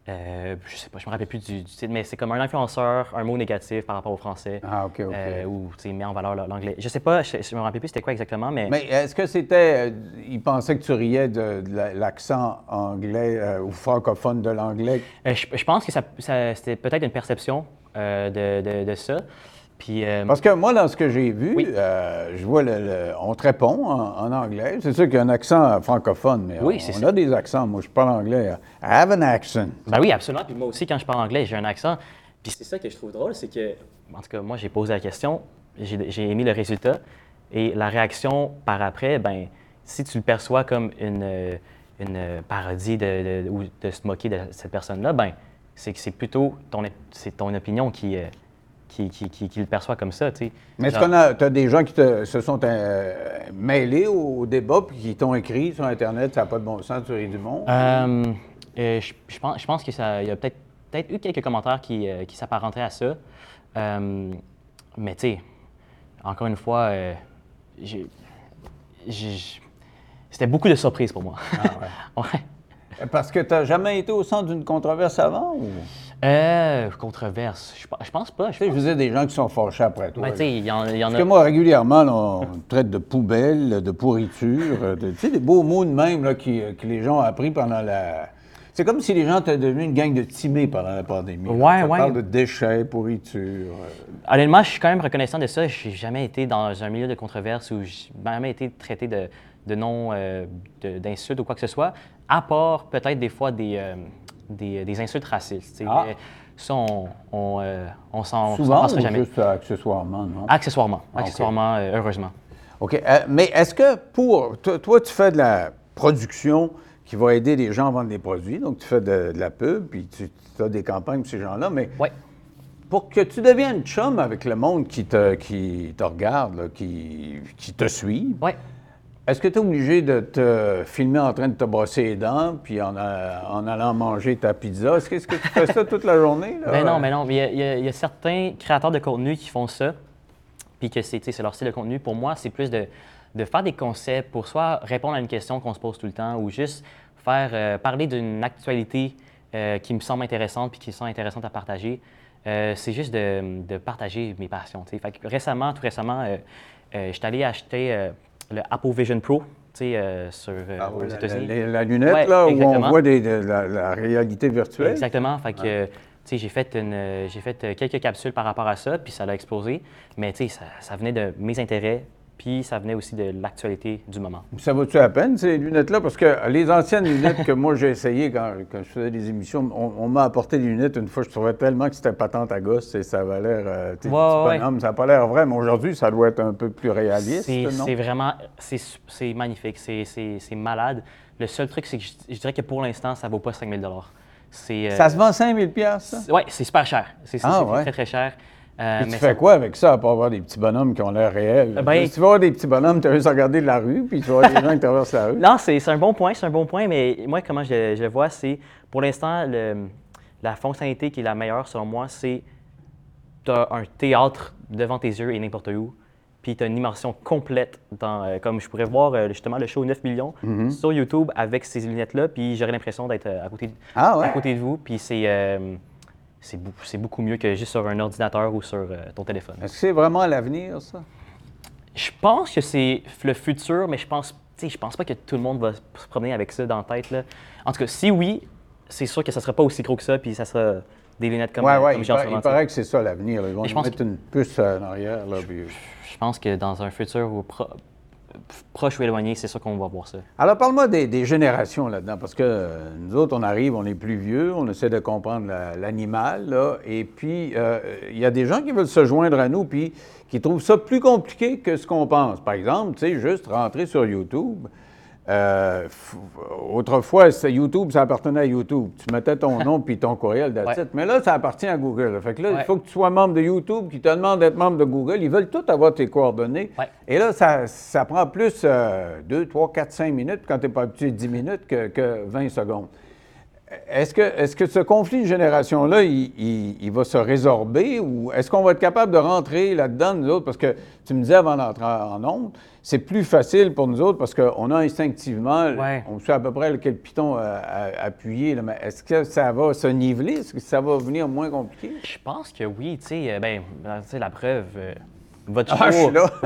je sais pas, je me rappelle plus du, du titre, mais c'est comme un influenceur, un mot négatif par rapport au français.
Ah, OK, OK.
Ou tu met en valeur l'anglais. Je sais pas, je, je me rappelle plus c'était quoi exactement, mais,
Mais est-ce que c'était. il pensait que tu riais de, de la- l'accent anglais ou francophone de l'anglais?
je, je pense que ça, ça- c'était peut-être une perception euh, de, de- de ça. Puis, euh,
Parce que moi, dans ce que j'ai vu,
Oui.
euh, je vois le, le- on te répond en, en anglais. C'est sûr qu'il y a un accent francophone, mais
Oui,
on, a des accents. Moi, je parle anglais. I have an accent.
Ben oui, absolument. Puis moi aussi, quand je parle anglais, j'ai un accent. Puis c'est ça que je trouve drôle, c'est que, en tout cas, moi, j'ai posé la question, j'ai émis le résultat, et la réaction par après, ben, si tu le perçois comme une, une parodie de, de- ou de se moquer de cette personne-là, ben, c'est que c'est plutôt ton, c'est ton opinion qui, euh, qui, qui, qui- qui le perçoit comme ça.
Mais est-ce qu'on a, tu as des gens qui te- se sont euh, mêlés au, au débat puis qui t'ont écrit sur Internet, ça n'a pas de bon sens, tu ris du monde?
Euh, euh, je, je pense, je pense que ça, il y a peut-être peut-être eu quelques commentaires qui, qui s'apparentaient à ça. Mais tu sais, encore une fois, j'ai- j'ai- c'était beaucoup de surprises pour moi. ouais.
Parce que tu n'as jamais été au centre d'une controverse avant? Ou...
Euh, controverse, je, je pense pas. Je
sais, je veux dire, des gens qui sont fâchés après toi.
Il y, en il y en
Parce
a.
que moi, régulièrement, là, on traite de poubelle, de pourriture, euh, de- tu sais, des beaux mots de même là, qui, que les gens ont appris pendant la... C'est comme si les gens étaient devenus une gang de timés pendant la pandémie.
Ouais, ouais.
parle de déchets, pourriture. euh,
Honnêtement, je suis quand même reconnaissant de ça. Je n'ai jamais été dans un milieu de controverse où j'ai jamais été traité de, de noms, euh, de- d'insultes ou quoi que ce soit, à part peut-être des fois des, euh, des, des insultes racistes.
Ah.
Mais ça, on, on, euh, on s'en on s'en
Souvent
passera
ou
jamais.
juste euh, accessoirement, non?
Accessoirement,
Ah,
accessoirement, euh, heureusement.
OK. Euh, mais est-ce que pour. Toi, tu fais de la production qui va aider les gens à vendre des produits, donc tu fais de, de la pub, puis tu, as des campagnes pour ces gens-là, mais
Ouais.
pour que tu deviennes chum avec le monde qui te, qui te regarde, là, qui, qui te suit,
Ouais.
Est-ce que tu es obligé de te filmer en train de te brosser les dents, puis en, a- en allant manger ta pizza? Est-ce que, que tu fais ça toute la journée?
Ben non, mais non. mais Il y a- certains créateurs de contenu qui font ça, puis que c'est leur style de contenu. Pour moi, c'est plus de, de faire des concepts pour soit répondre à une question qu'on se pose tout le temps ou juste faire euh, parler d'une actualité euh, qui me semble intéressante puis qui semble intéressante à partager. Euh, c'est juste de, de partager mes passions. Fait que récemment, tout récemment, euh, euh, je suis allé acheter euh, le Apple Vision Pro tu sais, euh, sur, euh,
Ah,
aux
ouais, la,
États-Unis.
la- la lunette,
Ouais,
là, où on voit des- de la, la réalité virtuelle.
Exactement. Fait que, tu sais, j'ai fait, une, euh, j'ai fait euh, quelques capsules par rapport à ça, puis ça l'a explosé. Mais tu sais, ça, ça venait de mes intérêts, puis ça venait aussi de l'actualité du moment.
Ça vaut-tu la peine, ces lunettes-là? Parce que les anciennes lunettes que moi j'ai essayées quand, quand je faisais des émissions, on, on m'a apporté des lunettes une fois, je trouvais tellement que c'était patente à gosse et ça avait l'air. euh,
Ouais, ouais.
ça n'a pas l'air vrai, mais aujourd'hui, ça doit être un peu plus réaliste.
C'est, vraiment, c'est, magnifique, c'est, c'est- c'est malade. Le seul truc, c'est que je, je dirais que pour l'instant, ça vaut pas 5000 C'est, euh,
Ça se vend 5000 pièces ça?
c'est- ouais, c'est super cher. C'est,
Ah, ouais.
très, très cher. Euh,
tu
mais
fais
ça-
quoi avec ça, à part avoir des petits bonhommes qui ont l'air réels?
Ben-
si tu vas voir des petits bonhommes, tu as juste à regarder de la rue, puis tu vas voir des gens qui traversent la rue.
Non, c'est un bon point, c'est un bon point, mais moi, comment je, je le vois, c'est pour l'instant, la fonctionnalité qui est la meilleure selon moi, c'est tu as un théâtre devant tes yeux et n'importe où, puis tu as une immersion complète dans, euh, comme je pourrais voir euh, justement le show 9 millions
Mm-hmm.
sur YouTube avec ces lunettes-là, puis j'aurais l'impression d'être euh, à côté, de-
Ah ouais?
à côté de vous, puis c'est euh, c'est beaucoup mieux que juste sur un ordinateur ou sur euh, ton téléphone.
Est-ce que c'est vraiment l'avenir, ça?
Je pense que c'est le futur, mais je pense, je pense pas que tout le monde va se promener avec ça dans la tête. Là. En tout cas, si oui, c'est sûr que ça sera pas aussi gros que ça, puis ça sera des lunettes comme,
Oui,
euh,
oui,
comme
il, par- paraît que c'est ça l'avenir. Ils vont nous mettre
que-
une puce en arrière. Là, puis-
Je pense que dans un futur pro- proche ou éloigné, c'est sûr qu'on va voir ça.
Alors, parle-moi des, générations là-dedans, parce que euh, nous autres, on arrive, on est plus vieux, on essaie de comprendre la- l'animal, et puis euh, il y a des gens qui veulent se joindre à nous, puis qui trouvent ça plus compliqué que ce qu'on pense. Par exemple, tu sais, juste rentrer sur YouTube. Euh, autrefois, c'est- YouTube, ça appartenait à YouTube. Tu mettais ton nom puis ton courriel
Ouais.
it. Mais là, ça appartient à Google. Fait que là, il faut que tu sois membre de YouTube, qui te demande d'être membre de Google. Ils veulent tout avoir tes coordonnées.
Ouais.
Et là, ça, ça prend plus 2, 3, 4, 5 minutes quand tu n'es pas habitué 10 minutes que, que 20 secondes. Est-ce que, est que ce conflit de génération-là, il, il- il va se résorber ou est-ce qu'on va être capable de rentrer là-dedans, nous autres? Parce que tu me disais avant d'entrer en onde, c'est plus facile pour nous autres parce qu'on a instinctivement,
Ouais.
on sait à peu près quel piton à- appuyer. là. mais est-ce que ça va se niveler? Est-ce que ça va venir moins compliqué?
Je pense que oui, tu sais, euh, ben, sais, la preuve, euh, votre
Ah,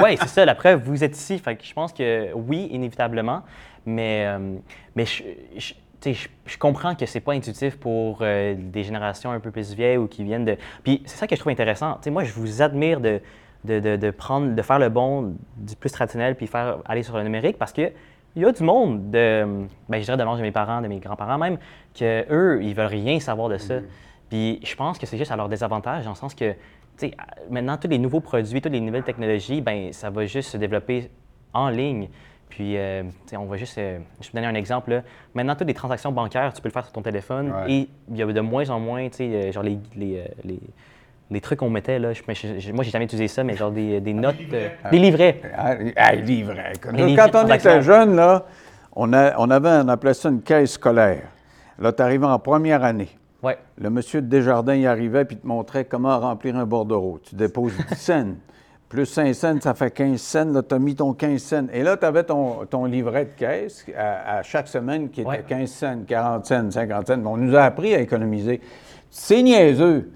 oui, c'est ça, la preuve, vous êtes ici. Fait que je pense que oui, inévitablement, mais, euh, mais je, je, je comprends que c'est pas intuitif pour euh, des générations un peu plus vieilles ou qui viennent de. Puis c'est ça que je trouve intéressant. Moi, je vous admire de, de, de- de prendre, de faire le bon du plus traditionnel puis faire aller sur le numérique parce que il y a du monde de, ben, je dirais de l'âge de mes parents, de mes grands-parents même, que eux, ils veulent rien savoir de ça. Puis je pense que c'est juste à leur désavantage, dans le sens que, tu sais, maintenant, tous les nouveaux produits, toutes les nouvelles technologies, ben ça va juste se développer en ligne. Puis, euh, tu sais, on va juste, euh, je vais te donner un exemple. Là. Maintenant, toutes les transactions bancaires, tu peux le faire sur ton téléphone.
Ouais.
Et il y a de moins en moins, tu sais, euh, genre les, les, euh, les, les trucs qu'on mettait, là. Je, je- moi, j'ai jamais utilisé ça, mais genre des, des notes, des livrets.
Ah, ah, là,
livrets
Quand on était jeune, là, on, a- on avait, on appelait ça une caisse scolaire. Là, tu arrivais en première année.
Ouais.
Le monsieur de Desjardins y arrivait puis te montrait comment remplir un bordereau. Tu déposes 10 cents. Plus 5 cents, ça fait 15 cents. Là, tu as mis ton 15 cents. Et là, tu avais ton, ton livret de caisse à, à chaque semaine qui était
Ouais.
15 cents, 40 cents, 50 cents. On nous a appris à économiser. C'est niaiseux.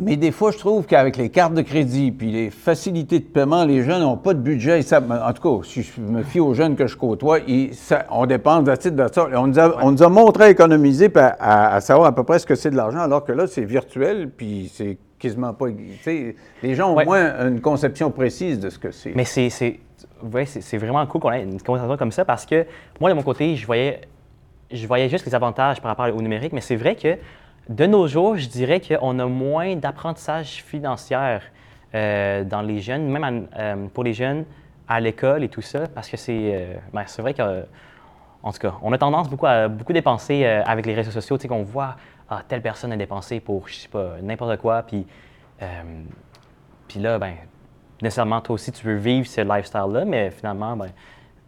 Mais des fois, je trouve qu'avec les cartes de crédit puis les facilités de paiement, les jeunes n'ont pas de budget. En tout cas, si je me fie aux jeunes que je côtoie, ils- ça- on dépense de titre de ça. On nous, a, on nous a montré à économiser puis à, à- à savoir à peu près ce que c'est de l'argent, alors que là, c'est virtuel puis c'est quasiment pas. tu sais, Les gens ont
Ouais.
moins une conception précise de ce que c'est.
Mais c'est, ouais, vraiment cool qu'on ait une conversation comme ça parce que moi, de mon côté, je voyais, je voyais juste les avantages par rapport au numérique, mais c'est vrai que de nos jours, je dirais qu'on a moins d'apprentissage financier euh, dans les jeunes, même à- euh, pour les jeunes à l'école et tout ça, parce que c'est, euh, ben, c'est vrai que, en tout cas, on a tendance beaucoup à beaucoup dépenser avec les réseaux sociaux, tu sais, qu'on voit, ah, telle personne a dépensé pour, je sais pas, n'importe quoi, puis, euh, puis là, ben, nécessairement, toi aussi, tu veux vivre ce lifestyle-là, mais finalement, ben,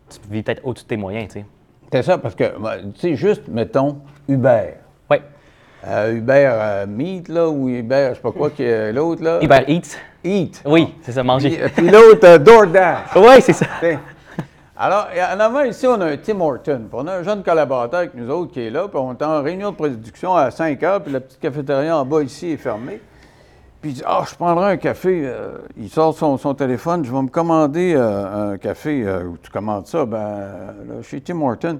tu vis peut-être au-dessus de tes moyens, tu sais.
C'est ça, parce que, tu sais, juste, mettons, Uber.
Oui.
Euh, Uber euh, Meat, là, ou Uber, je sais pas quoi, qui est l'autre, là.
Uber Eats.
Eat.
Oui, c'est ça,
Puis,
manger.
puis l'autre, euh, DoorDash.
Oui, c'est ça.
Alors, en avant, ici, on a un Tim Horton. Puis on a un jeune collaborateur avec nous autres qui est là. Puis on est en réunion de production à 5 heures. Puis la petite cafétéria en bas ici est fermée. Puis il dit Ah, je prendrai un café. Euh, il sort son, son téléphone. Je vais me commander euh, un café. Euh, où tu commandes ça Ben, là, chez Tim Horton.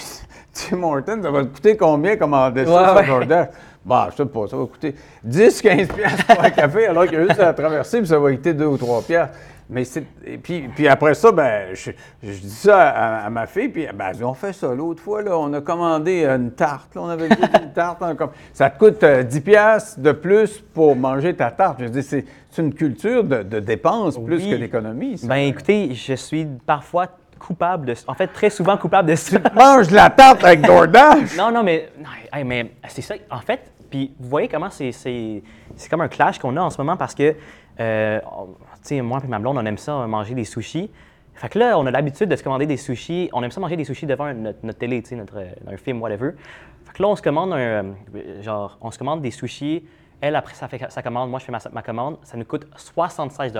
Tim Horton, ça va te coûter combien commander ça
Ouais,
sur
ouais.
DoorDash? Bon, je sais pas, ça va coûter 10, 15 piastres pour un café, alors qu'il y a juste à traverser, puis ça va coûter 2 ou 3 piastres. Mais c'est. Et puis, puis après ça, ben, je, je dis ça à, à ma fille, puis ben, elle dit, on fait ça l'autre fois, là, on a commandé une tarte, là, on avait une tarte. ça te coûte euh, 10 piastres de plus pour manger ta tarte. Je dis, c'est une culture de, de dépenses plus que d'économie.
Ben écoutez, je suis parfois coupable de... En fait, très souvent coupable de ça.
Mange de la tarte avec DoorDash!
Non, non, mais, non, hey, mais c'est ça. En fait, puis vous voyez comment c'est, c'est, c'est comme un clash qu'on a en ce moment parce que, euh, tu sais, moi et ma blonde, on aime ça manger des sushis. Fait que là, on a l'habitude de se commander des sushis. On aime ça manger des sushis devant notre, notre télé, tu sais, notre, euh, un film, whatever. Fait que là, on se commande un, euh, genre, on se commande des sushis. Elle, après, ça fait sa commande. Moi, je fais ma, ma commande. Ça nous coûte 76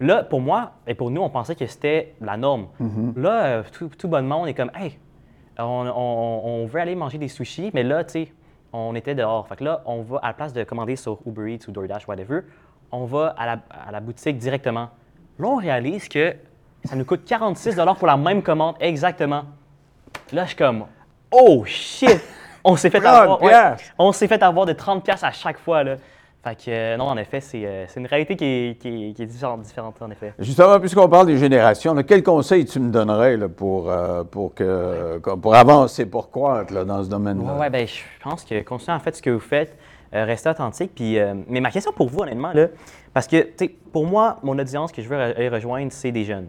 Là, pour moi et pour nous, on pensait que c'était la norme. Là, euh, tout, tout bonnement, on est comme, hey, on, on- on veut aller manger des sushis, mais là, tu sais, on était dehors. Fait que là, on va, à la place de commander sur Uber Eats ou DoorDash, whatever, on va à la, à la boutique directement. Là, on réalise que ça nous coûte 46 pour la même commande, exactement. Là, je suis comme, oh shit! On s'est fait
30
avoir, ouais, on s'est fait avoir de 30 pièces à chaque fois, là. Fait que, euh, non, en effet, c'est euh, c'est une réalité qui est, qui est- qui est différente, en effet.
Justement, puisqu'on parle des générations, là, quel conseil tu me donnerais là, pour, euh, pour, que, pour avancer, pour croître là, dans ce domaine-là?
Ouais, ben, je pense que continuez en fait ce que vous faites, restez authentique. Puis, mais ma question pour vous, honnêtement, là, parce que, tu sais, pour moi, mon audience que je veux aller rejoindre, c'est des jeunes.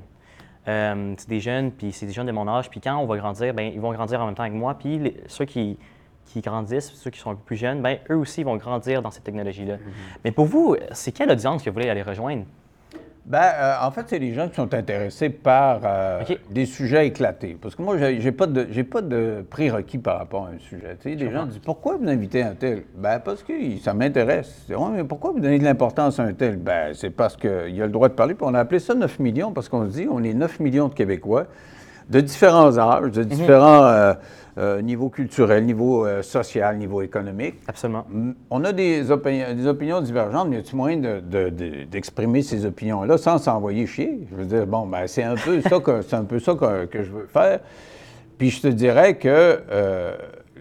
C'est des jeunes, puis c'est des jeunes de mon âge. Puis quand on va grandir, ben, ils vont grandir en même temps que moi. Puis les- ceux qui, qui grandissent, ceux qui sont un peu plus jeunes, ben, eux aussi vont grandir dans cette technologie-là. Mais pour vous, c'est quelle audience que vous voulez aller rejoindre?
Ben, euh, en fait, c'est les gens qui sont intéressés par euh, des sujets éclatés. Parce que moi, j'ai pas de, j'ai pas de prérequis par rapport à un sujet. Tu sais, les gens disent pourquoi vous invitez un tel? Ben parce que ça m'intéresse. Ouais, mais pourquoi vous donnez de l'importance à un tel? Ben c'est parce qu'il a le droit de parler. Puis on a appelé ça 9 millions parce qu'on se dit on est 9 millions de Québécois de différents âges, de différents euh, euh, niveaux culturels, niveau euh, social, niveau économique.
Absolument.
On a des, opinions, des opinions divergentes, mais y a-t-il moyen de- de- de- d'exprimer ces opinions-là sans s'envoyer chier? Je veux dire, bon, ben, c'est un peu ça, que, c'est un peu ça que, que je veux faire. Puis je te dirais que euh,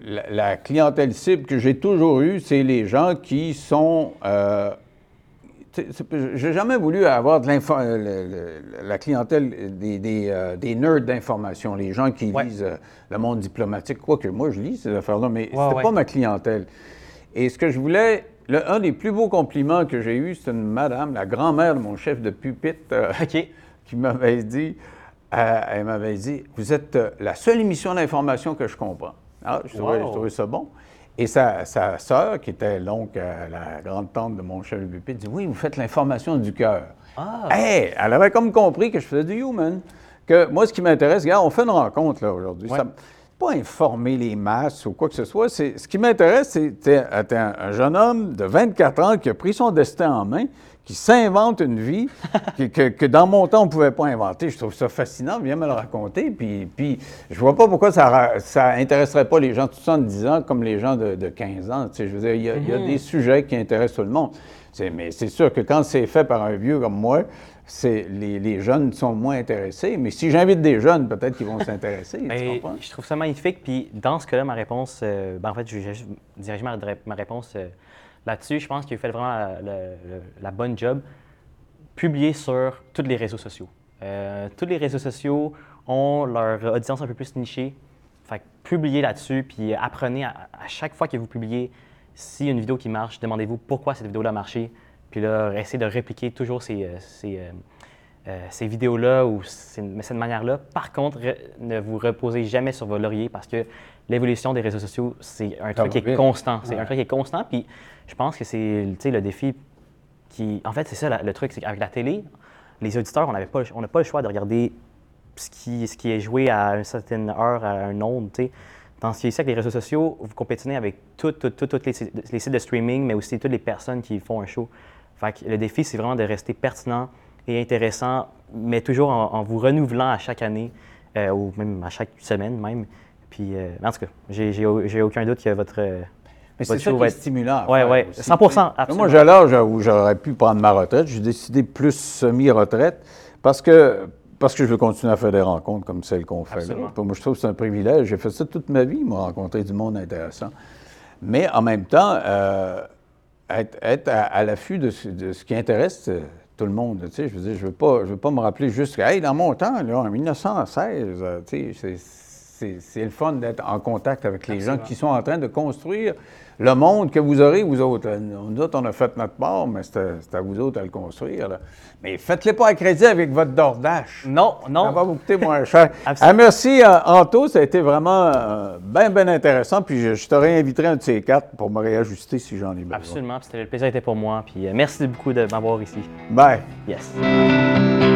la, la clientèle cible que j'ai toujours eue, c'est les gens qui sont. euh, tu sais, c'est- j'ai jamais voulu avoir de euh, le- le- la clientèle des, des, euh, des nerds d'information, les gens qui
Ouais.
lisent euh, le monde diplomatique, quoique moi je lis ces affaires-là, mais
Ouais,
c'était
ouais.
pas ma clientèle. Et ce que je voulais, le- un des plus beaux compliments que j'ai eu, c'est une madame, la grand-mère de mon chef de pupitre, euh, qui m'avait dit, elle m'avait dit, vous êtes la seule émission d'information que je comprends. Ah, je trouvais, je trouvais ça bon. Et sa, sa sœur, qui était l'oncle, euh, la grande-tante de mon chef pupitre, dit, oui, vous faites l'information du cœur.
Ah.
Hey, elle avait comme compris que je faisais du human. Que moi, ce qui m'intéresse, regarde, on fait une rencontre là aujourd'hui.
Ouais.
Ça- pas informer les masses ou quoi que ce soit. C'est, ce qui m'intéresse, c'est t'es- t'es un, un jeune homme de 24 ans qui a pris son destin en main, qui s'invente une vie que, que- que dans mon temps, on ne pouvait pas inventer. Je trouve ça fascinant. Viens me le raconter. Puis, puis je vois pas pourquoi ça, ra- ça intéresserait pas les gens de 70 ans comme les gens de, de 15 ans. Tu sais, je veux dire, il y a, il y a des sujets qui intéressent tout le monde. Mais c'est sûr que quand c'est fait par un vieux comme moi, les, les jeunes sont moins intéressés. Mais si j'invite des jeunes, peut-être qu'ils vont s'intéresser.
je trouve ça magnifique. Puis dans ce cas-là, ma réponse, euh, ben, en fait, je vais diriger ma, ma réponse euh, là-dessus. Je pense qu'il fait vraiment la, bonne job. Publier sur tous les réseaux sociaux. Euh, tous les réseaux sociaux ont leur audience un peu plus nichée. Fait que publiez là-dessus, puis apprenez à, chaque fois que vous publiez, a une vidéo qui marche, demandez-vous pourquoi cette vidéo-là a marché. Puis là, essayez de répliquer toujours ces, euh, euh, ces vidéos-là ou ces- cette manière-là. Par contre, re- ne vous reposez jamais sur vos lauriers parce que l'évolution des réseaux sociaux, c'est un truc qui est constant. C'est
Ouais.
un truc qui est constant. Puis je pense que c'est le défi qui. En fait, c'est ça la- le truc, c'est qu'avec la télé, les auditeurs, on n'avait pas, on n'a pas le choix de regarder ce qui, ce qui est joué à une certaine heure, à un onde, sais. Dans ce qui est avec les réseaux sociaux, vous compétitionnez avec toutes tout, tout- toutes les, sites- les sites de streaming, mais aussi toutes les personnes qui font un show. Fait que le défi, c'est vraiment de rester pertinent et intéressant, mais toujours en, en vous renouvelant à chaque année, euh, ou même à chaque semaine même. Puis, euh, en tout cas, j'ai- j'ai j'ai aucun doute que votre... euh,
Mais c'est
votre
ça qui
va
est
être-
stimulant.
ouais,
aussi,
100%,
tu sais.
absolument.
Moi, j'ai l'âge où j'aurais pu prendre ma retraite. J'ai décidé plus semi-retraite parce que, parce que je veux continuer à faire des rencontres comme celles qu'on fait là. Moi, je trouve que c'est un privilège. J'ai fait ça toute ma vie, moi, rencontrer du monde intéressant. Mais en même temps, euh, être, être à, à l'affût de, ce- de ce qui intéresse euh, tout le monde. Tu sais, je veux dire, je veux pas, je veux pas me rappeler juste que, hey, dans mon temps, là, en 1916, euh, tu sais, c'est- c'est le fun d'être en contact avec les gens qui sont en train de construire le monde que vous aurez, vous autres. Euh, Nous autres, on a fait notre part, mais c'est à, vous autres à le construire. là. Mais faites-les pas à crédit avec votre dordache.
Non, non.
Ça va vous coûter moins cher. Ah, merci, euh, Anto. Ça a été vraiment bien, bien intéressant. Puis je, je te réinviterai un de ces quatre pour me réajuster si j'en ai besoin.
Absolument, puis le plaisir était pour moi. Puis euh, merci beaucoup de m'avoir ici.
Bye.
Yes.